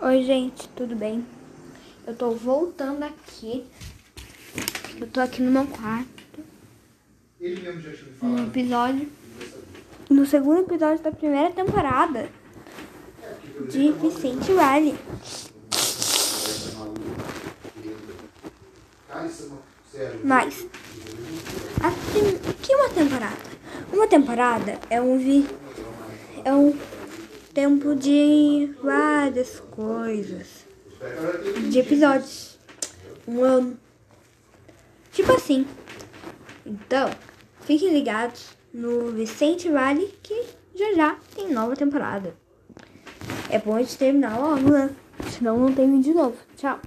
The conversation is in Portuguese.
Oi, gente, tudo bem? Eu tô voltando aqui. Eu tô aqui no meu quarto. Ele mesmo já tinha me No falado. episódio. No segundo episódio da primeira temporada de Vicente Vale. Mas. A que é uma temporada? Uma temporada é um vi. É um tempo de várias coisas. De episódios. Um ano. Tipo assim. Então, fiquem ligados no Vicente Vale que já já tem nova temporada. É bom gente terminar logo, né? Senão não tem vídeo novo. Tchau.